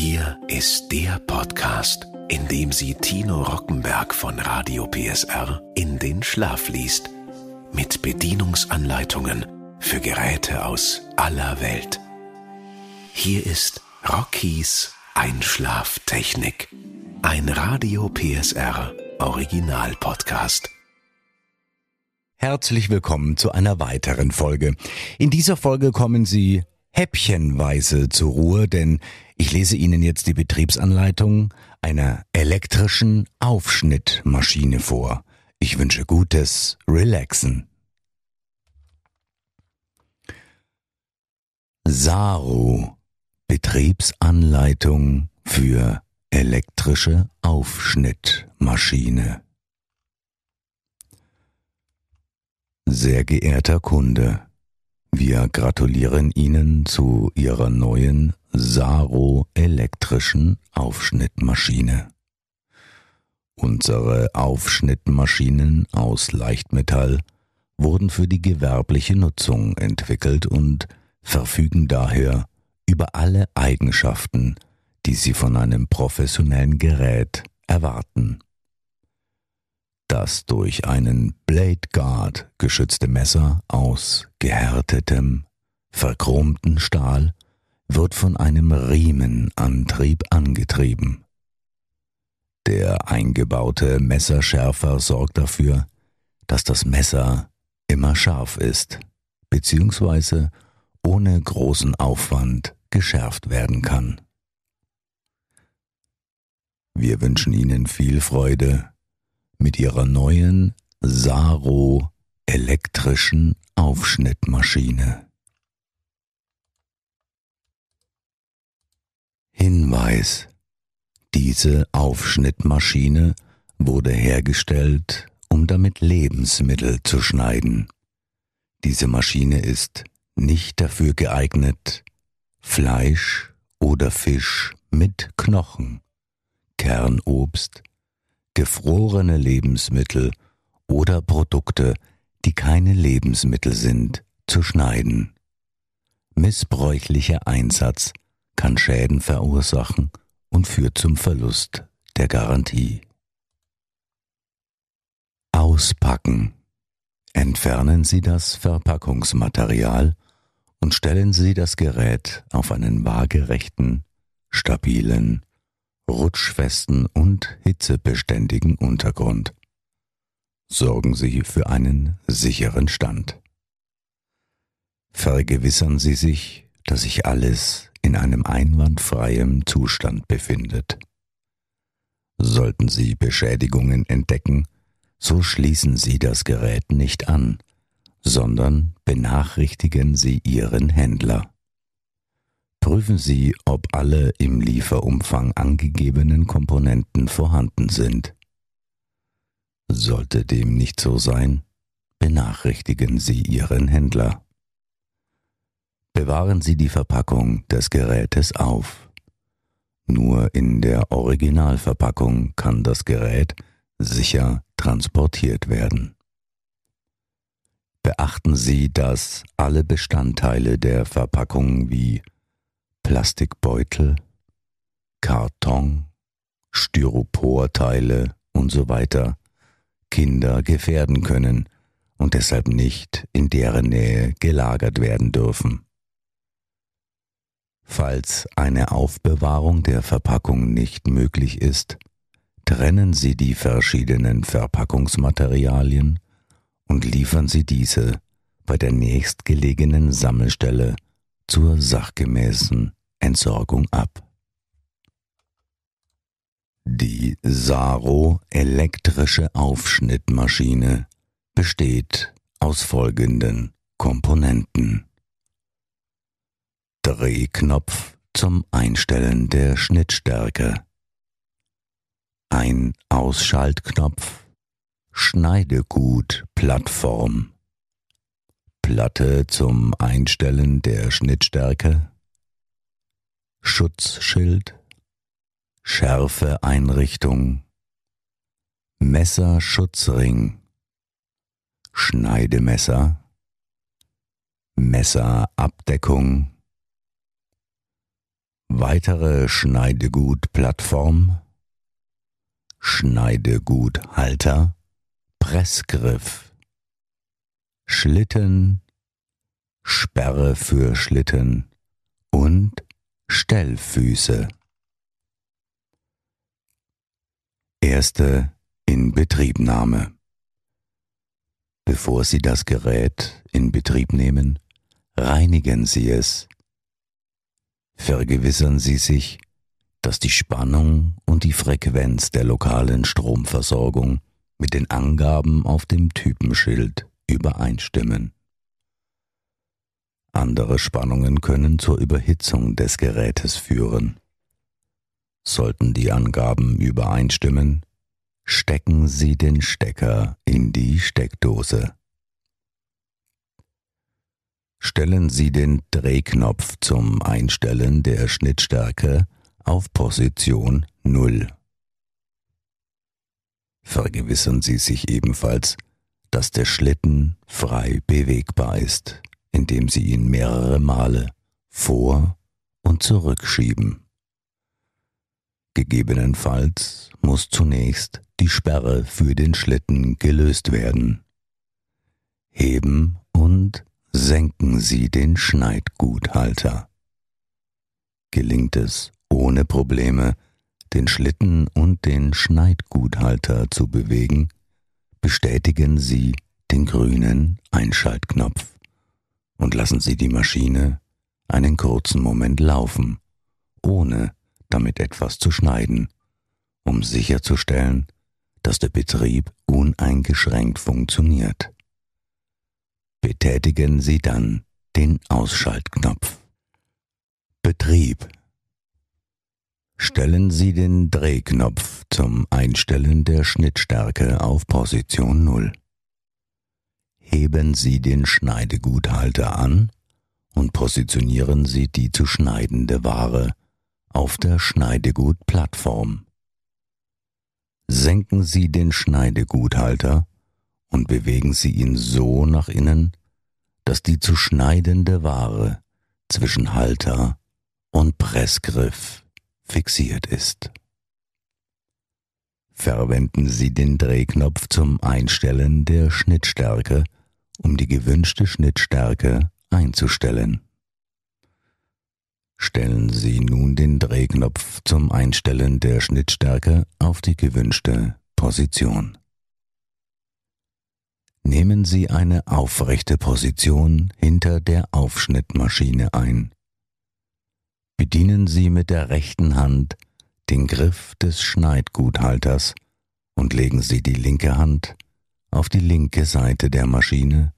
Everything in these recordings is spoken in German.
Hier ist der Podcast, in dem sie Tino Rockenberg von Radio PSR in den Schlaf liest. Mit Bedienungsanleitungen für Geräte aus aller Welt. Hier ist Rockies Einschlaftechnik. Ein Radio PSR Original Podcast. Herzlich willkommen zu einer weiteren Folge. In dieser Folge kommen Sie häppchenweise zur Ruhe, denn ich lese Ihnen jetzt die Betriebsanleitung einer elektrischen Aufschnittmaschine vor. Ich wünsche gutes Relaxen. Saru Betriebsanleitung für elektrische Aufschnittmaschine. Sehr geehrter Kunde, wir gratulieren Ihnen zu Ihrer neuen Saro elektrischen Aufschnittmaschine. Unsere Aufschnittmaschinen aus Leichtmetall wurden für die gewerbliche Nutzung entwickelt und verfügen daher über alle Eigenschaften, die Sie von einem professionellen Gerät erwarten. Das durch einen Blade Guard geschützte Messer aus gehärtetem, verchromten Stahl wird von einem Riemenantrieb angetrieben. Der eingebaute Messerschärfer sorgt dafür, dass das Messer immer scharf ist, beziehungsweise ohne großen Aufwand geschärft werden kann. Wir wünschen Ihnen viel Freude mit ihrer neuen Saro elektrischen Aufschnittmaschine. Hinweis Diese Aufschnittmaschine wurde hergestellt, um damit Lebensmittel zu schneiden. Diese Maschine ist nicht dafür geeignet, Fleisch oder Fisch mit Knochen, Kernobst gefrorene Lebensmittel oder Produkte, die keine Lebensmittel sind, zu schneiden. Missbräuchlicher Einsatz kann Schäden verursachen und führt zum Verlust der Garantie. Auspacken. Entfernen Sie das Verpackungsmaterial und stellen Sie das Gerät auf einen waagerechten, stabilen rutschfesten und hitzebeständigen Untergrund. Sorgen Sie für einen sicheren Stand. Vergewissern Sie sich, dass sich alles in einem einwandfreien Zustand befindet. Sollten Sie Beschädigungen entdecken, so schließen Sie das Gerät nicht an, sondern benachrichtigen Sie Ihren Händler. Prüfen Sie, ob alle im Lieferumfang angegebenen Komponenten vorhanden sind. Sollte dem nicht so sein, benachrichtigen Sie Ihren Händler. Bewahren Sie die Verpackung des Gerätes auf. Nur in der Originalverpackung kann das Gerät sicher transportiert werden. Beachten Sie, dass alle Bestandteile der Verpackung wie Plastikbeutel, Karton, Styroporteile und so Kinder gefährden können und deshalb nicht in deren Nähe gelagert werden dürfen. Falls eine Aufbewahrung der Verpackung nicht möglich ist, trennen Sie die verschiedenen Verpackungsmaterialien und liefern Sie diese bei der nächstgelegenen Sammelstelle zur sachgemäßen Entsorgung ab. Die Saro elektrische Aufschnittmaschine besteht aus folgenden Komponenten. Drehknopf zum Einstellen der Schnittstärke. Ein Ausschaltknopf. Schneidegut Plattform. Platte zum Einstellen der Schnittstärke. Schutzschild, Schärfeeinrichtung, Messerschutzring, Schneidemesser, Messerabdeckung, weitere Schneidegutplattform, Schneideguthalter, Pressgriff, Schlitten, Sperre für Schlitten und Stellfüße. Erste Inbetriebnahme. Bevor Sie das Gerät in Betrieb nehmen, reinigen Sie es. Vergewissern Sie sich, dass die Spannung und die Frequenz der lokalen Stromversorgung mit den Angaben auf dem Typenschild übereinstimmen. Andere Spannungen können zur Überhitzung des Gerätes führen. Sollten die Angaben übereinstimmen, stecken Sie den Stecker in die Steckdose. Stellen Sie den Drehknopf zum Einstellen der Schnittstärke auf Position 0. Vergewissern Sie sich ebenfalls, dass der Schlitten frei bewegbar ist, indem Sie ihn mehrere Male vor und zurückschieben. Gegebenenfalls muss zunächst die Sperre für den Schlitten gelöst werden. Heben und senken Sie den Schneidguthalter. Gelingt es ohne Probleme, den Schlitten und den Schneidguthalter zu bewegen, bestätigen Sie den grünen Einschaltknopf und lassen Sie die Maschine einen kurzen Moment laufen, ohne damit etwas zu schneiden, um sicherzustellen, dass der Betrieb uneingeschränkt funktioniert. Betätigen Sie dann den Ausschaltknopf. Betrieb. Stellen Sie den Drehknopf zum Einstellen der Schnittstärke auf Position 0. Heben Sie den Schneideguthalter an und positionieren Sie die zu schneidende Ware auf der Schneidegutplattform. Senken Sie den Schneideguthalter und bewegen Sie ihn so nach innen, dass die zu schneidende Ware zwischen Halter und Pressgriff fixiert ist. Verwenden Sie den Drehknopf zum Einstellen der Schnittstärke, um die gewünschte Schnittstärke einzustellen. Stellen Sie nun den Drehknopf zum Einstellen der Schnittstärke auf die gewünschte Position. Nehmen Sie eine aufrechte Position hinter der Aufschnittmaschine ein. Bedienen Sie mit der rechten Hand den Griff des Schneidguthalters und legen Sie die linke Hand auf die linke Seite der Maschine,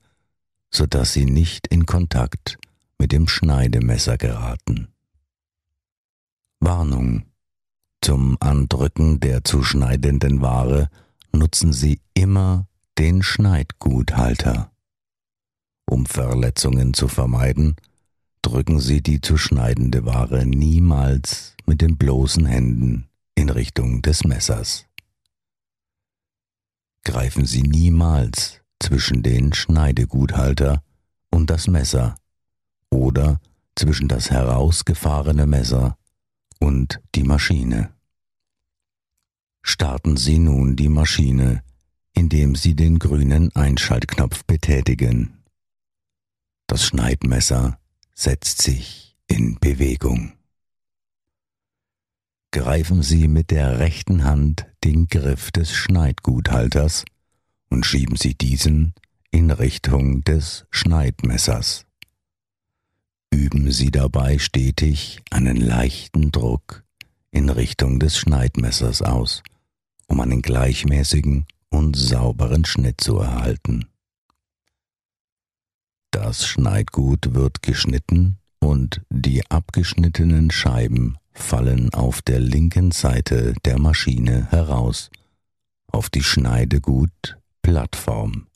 so dass Sie nicht in Kontakt mit dem Schneidemesser geraten. Warnung. Zum Andrücken der zu schneidenden Ware nutzen Sie immer den Schneidguthalter. Um Verletzungen zu vermeiden, drücken Sie die zu schneidende Ware niemals mit den bloßen Händen in Richtung des Messers. Greifen Sie niemals zwischen den Schneideguthalter und das Messer oder zwischen das herausgefahrene Messer und die Maschine. Starten Sie nun die Maschine, indem Sie den grünen Einschaltknopf betätigen. Das Schneidmesser setzt sich in Bewegung. Greifen Sie mit der rechten Hand den Griff des Schneidguthalters und schieben Sie diesen in Richtung des Schneidmessers. Üben Sie dabei stetig einen leichten Druck in Richtung des Schneidmessers aus, um einen gleichmäßigen und sauberen Schnitt zu erhalten. Das Schneidgut wird geschnitten und die abgeschnittenen Scheiben fallen auf der linken Seite der Maschine heraus auf die Schneidegutplattform.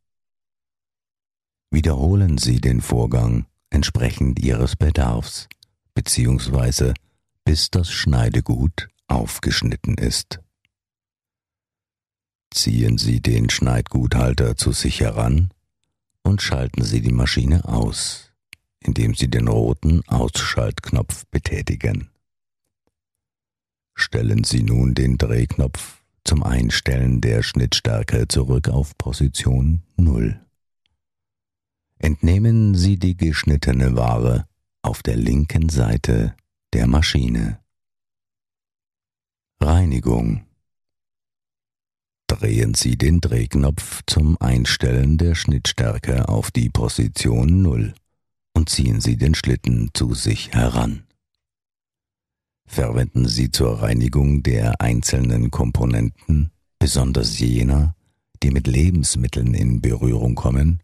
Wiederholen Sie den Vorgang entsprechend ihres Bedarfs, beziehungsweise bis das Schneidegut aufgeschnitten ist. Ziehen Sie den Schneidguthalter zu sich heran und schalten Sie die Maschine aus, indem Sie den roten Ausschaltknopf betätigen. Stellen Sie nun den Drehknopf zum Einstellen der Schnittstärke zurück auf Position 0. Entnehmen Sie die geschnittene Ware auf der linken Seite der Maschine. Reinigung. Drehen Sie den Drehknopf zum Einstellen der Schnittstärke auf die Position 0 und ziehen Sie den Schlitten zu sich heran. Verwenden Sie zur Reinigung der einzelnen Komponenten, besonders jener, die mit Lebensmitteln in Berührung kommen,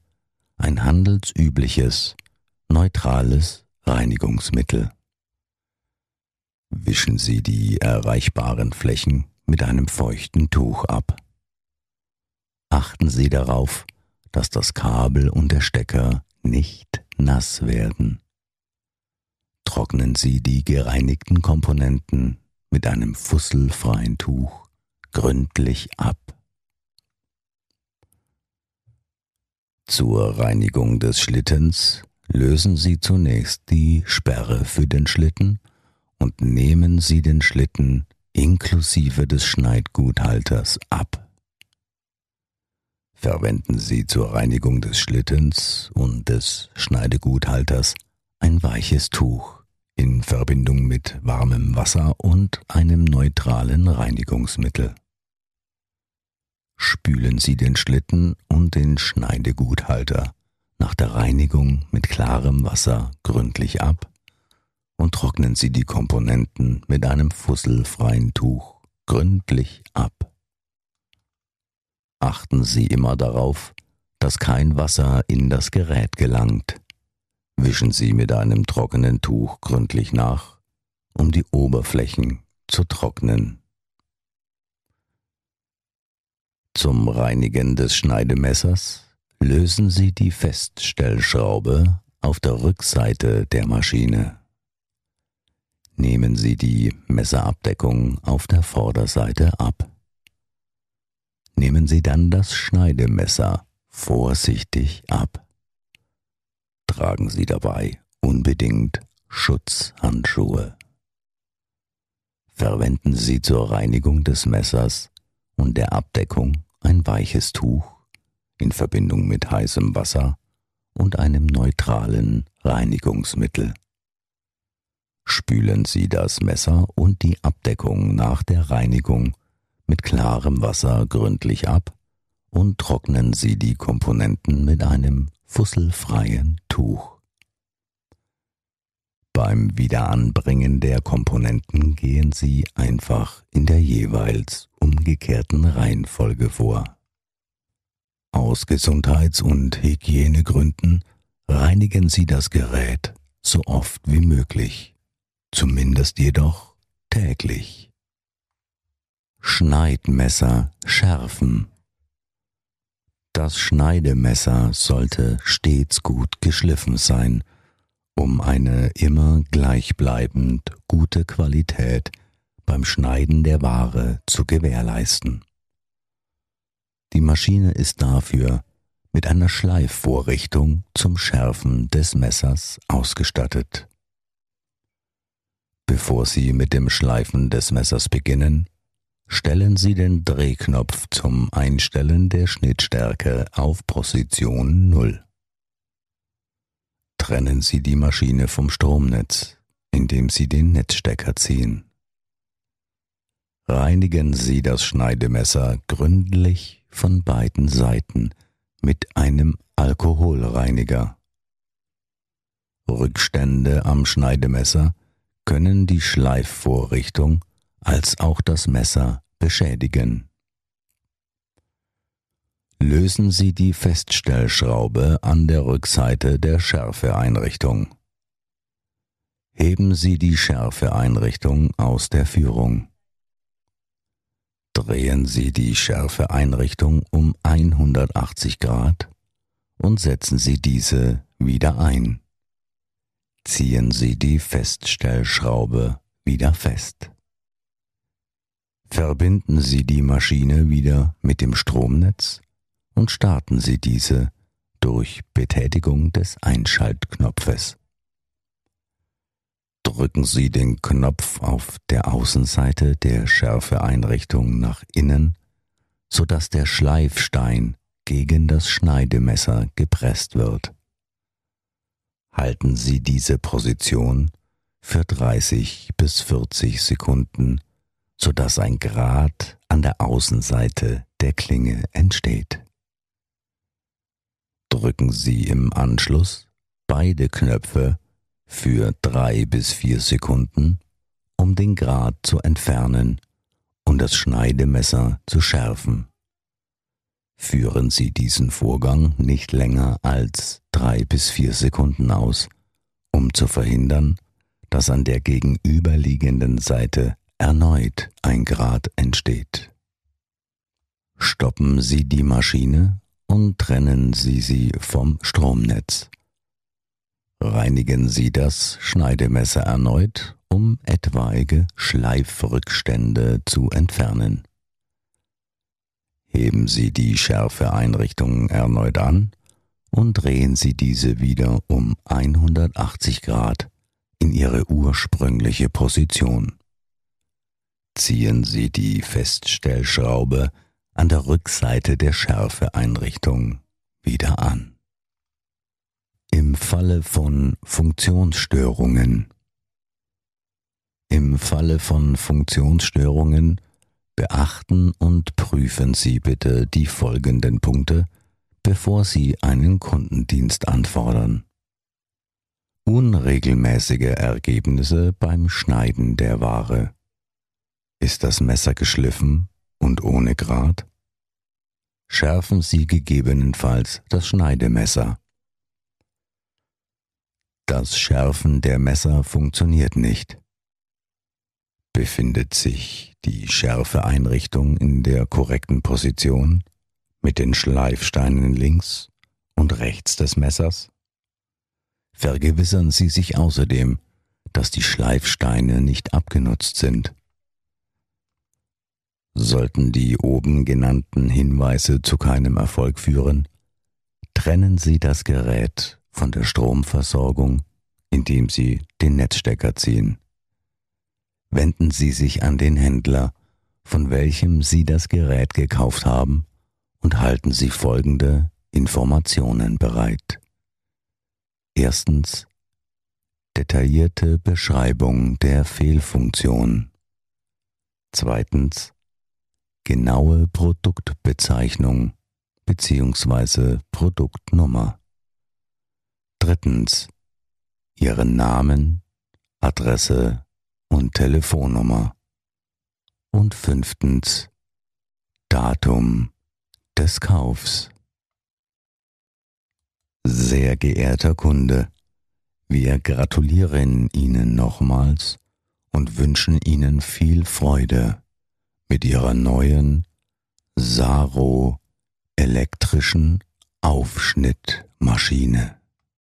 ein handelsübliches, neutrales Reinigungsmittel. Wischen Sie die erreichbaren Flächen mit einem feuchten Tuch ab. Achten Sie darauf, dass das Kabel und der Stecker nicht nass werden. Trocknen Sie die gereinigten Komponenten mit einem fusselfreien Tuch gründlich ab. Zur Reinigung des Schlittens lösen Sie zunächst die Sperre für den Schlitten und nehmen Sie den Schlitten inklusive des Schneidguthalters ab. Verwenden Sie zur Reinigung des Schlittens und des Schneideguthalters ein weiches Tuch in Verbindung mit warmem Wasser und einem neutralen Reinigungsmittel. Spülen Sie den Schlitten und den Schneideguthalter nach der Reinigung mit klarem Wasser gründlich ab und trocknen Sie die Komponenten mit einem fusselfreien Tuch gründlich ab. Achten Sie immer darauf, dass kein Wasser in das Gerät gelangt. Wischen Sie mit einem trockenen Tuch gründlich nach, um die Oberflächen zu trocknen. Zum Reinigen des Schneidemessers lösen Sie die Feststellschraube auf der Rückseite der Maschine. Nehmen Sie die Messerabdeckung auf der Vorderseite ab. Nehmen Sie dann das Schneidemesser vorsichtig ab. Tragen Sie dabei unbedingt Schutzhandschuhe. Verwenden Sie zur Reinigung des Messers und der Abdeckung ein weiches Tuch in Verbindung mit heißem Wasser und einem neutralen Reinigungsmittel. Spülen Sie das Messer und die Abdeckung nach der Reinigung mit klarem Wasser gründlich ab und trocknen Sie die Komponenten mit einem fusselfreien Tuch. Beim Wiederanbringen der Komponenten gehen Sie einfach in der jeweils umgekehrten Reihenfolge vor. Aus Gesundheits- und Hygienegründen reinigen Sie das Gerät so oft wie möglich, zumindest jedoch täglich. Schneidmesser schärfen. Das Schneidemesser sollte stets gut geschliffen sein, um eine immer gleichbleibend gute Qualität beim Schneiden der Ware zu gewährleisten. Die Maschine ist dafür mit einer Schleifvorrichtung zum Schärfen des Messers ausgestattet. Bevor Sie mit dem Schleifen des Messers beginnen, stellen Sie den Drehknopf zum Einstellen der Schnittstärke auf Position 0. Trennen Sie die Maschine vom Stromnetz, indem Sie den Netzstecker ziehen. Reinigen Sie das Schneidemesser gründlich von beiden Seiten mit einem Alkoholreiniger. Rückstände am Schneidemesser können die Schleifvorrichtung als auch das Messer beschädigen. Lösen Sie die Feststellschraube an der Rückseite der Schärfeeinrichtung. Heben Sie die Schärfeeinrichtung aus der Führung. Drehen Sie die Schärfeeinrichtung um 180 Grad und setzen Sie diese wieder ein. Ziehen Sie die Feststellschraube wieder fest. Verbinden Sie die Maschine wieder mit dem Stromnetz und starten Sie diese durch Betätigung des Einschaltknopfes. Drücken Sie den Knopf auf der Außenseite der Schärfeeinrichtung nach innen, sodass der Schleifstein gegen das Schneidemesser gepresst wird. Halten Sie diese Position für 30 bis 40 Sekunden, sodass ein Grat an der Außenseite der Klinge entsteht. Drücken Sie im Anschluss beide Knöpfe für drei bis vier Sekunden, um den Grat zu entfernen und das Schneidemesser zu schärfen. Führen Sie diesen Vorgang nicht länger als drei bis vier Sekunden aus, um zu verhindern, dass an der gegenüberliegenden Seite erneut ein Grat entsteht. Stoppen Sie die Maschine und trennen Sie sie vom Stromnetz. Reinigen Sie das Schneidemesser erneut, um etwaige Schleifrückstände zu entfernen. Heben Sie die Schärfeeinrichtung erneut an und drehen Sie diese wieder um 180 Grad in ihre ursprüngliche Position. Ziehen Sie die Feststellschraube an der Rückseite der Schärfeeinrichtung wieder an. Im Falle von Funktionsstörungen Im Falle von Funktionsstörungen beachten und prüfen Sie bitte die folgenden Punkte, bevor Sie einen Kundendienst anfordern. Unregelmäßige Ergebnisse beim Schneiden der Ware. Ist das Messer geschliffen und ohne Grat? Schärfen Sie gegebenenfalls das Schneidemesser. Das Schärfen der Messer funktioniert nicht. Befindet sich die Schärfeeinrichtung in der korrekten Position mit den Schleifsteinen links und rechts des Messers? Vergewissern Sie sich außerdem, dass die Schleifsteine nicht abgenutzt sind. Sollten die oben genannten Hinweise zu keinem Erfolg führen, trennen Sie das Gerät von der Stromversorgung, indem Sie den Netzstecker ziehen. Wenden Sie sich an den Händler, von welchem Sie das Gerät gekauft haben, und halten Sie folgende Informationen bereit. Erstens detaillierte Beschreibung der Fehlfunktion. Zweitens genaue Produktbezeichnung bzw. Produktnummer. Drittens Ihren Namen, Adresse und Telefonnummer. Und fünftens Datum des Kaufs. Sehr geehrter Kunde, wir gratulieren Ihnen nochmals und wünschen Ihnen viel Freude mit Ihrer neuen Saro elektrischen Aufschnittmaschine.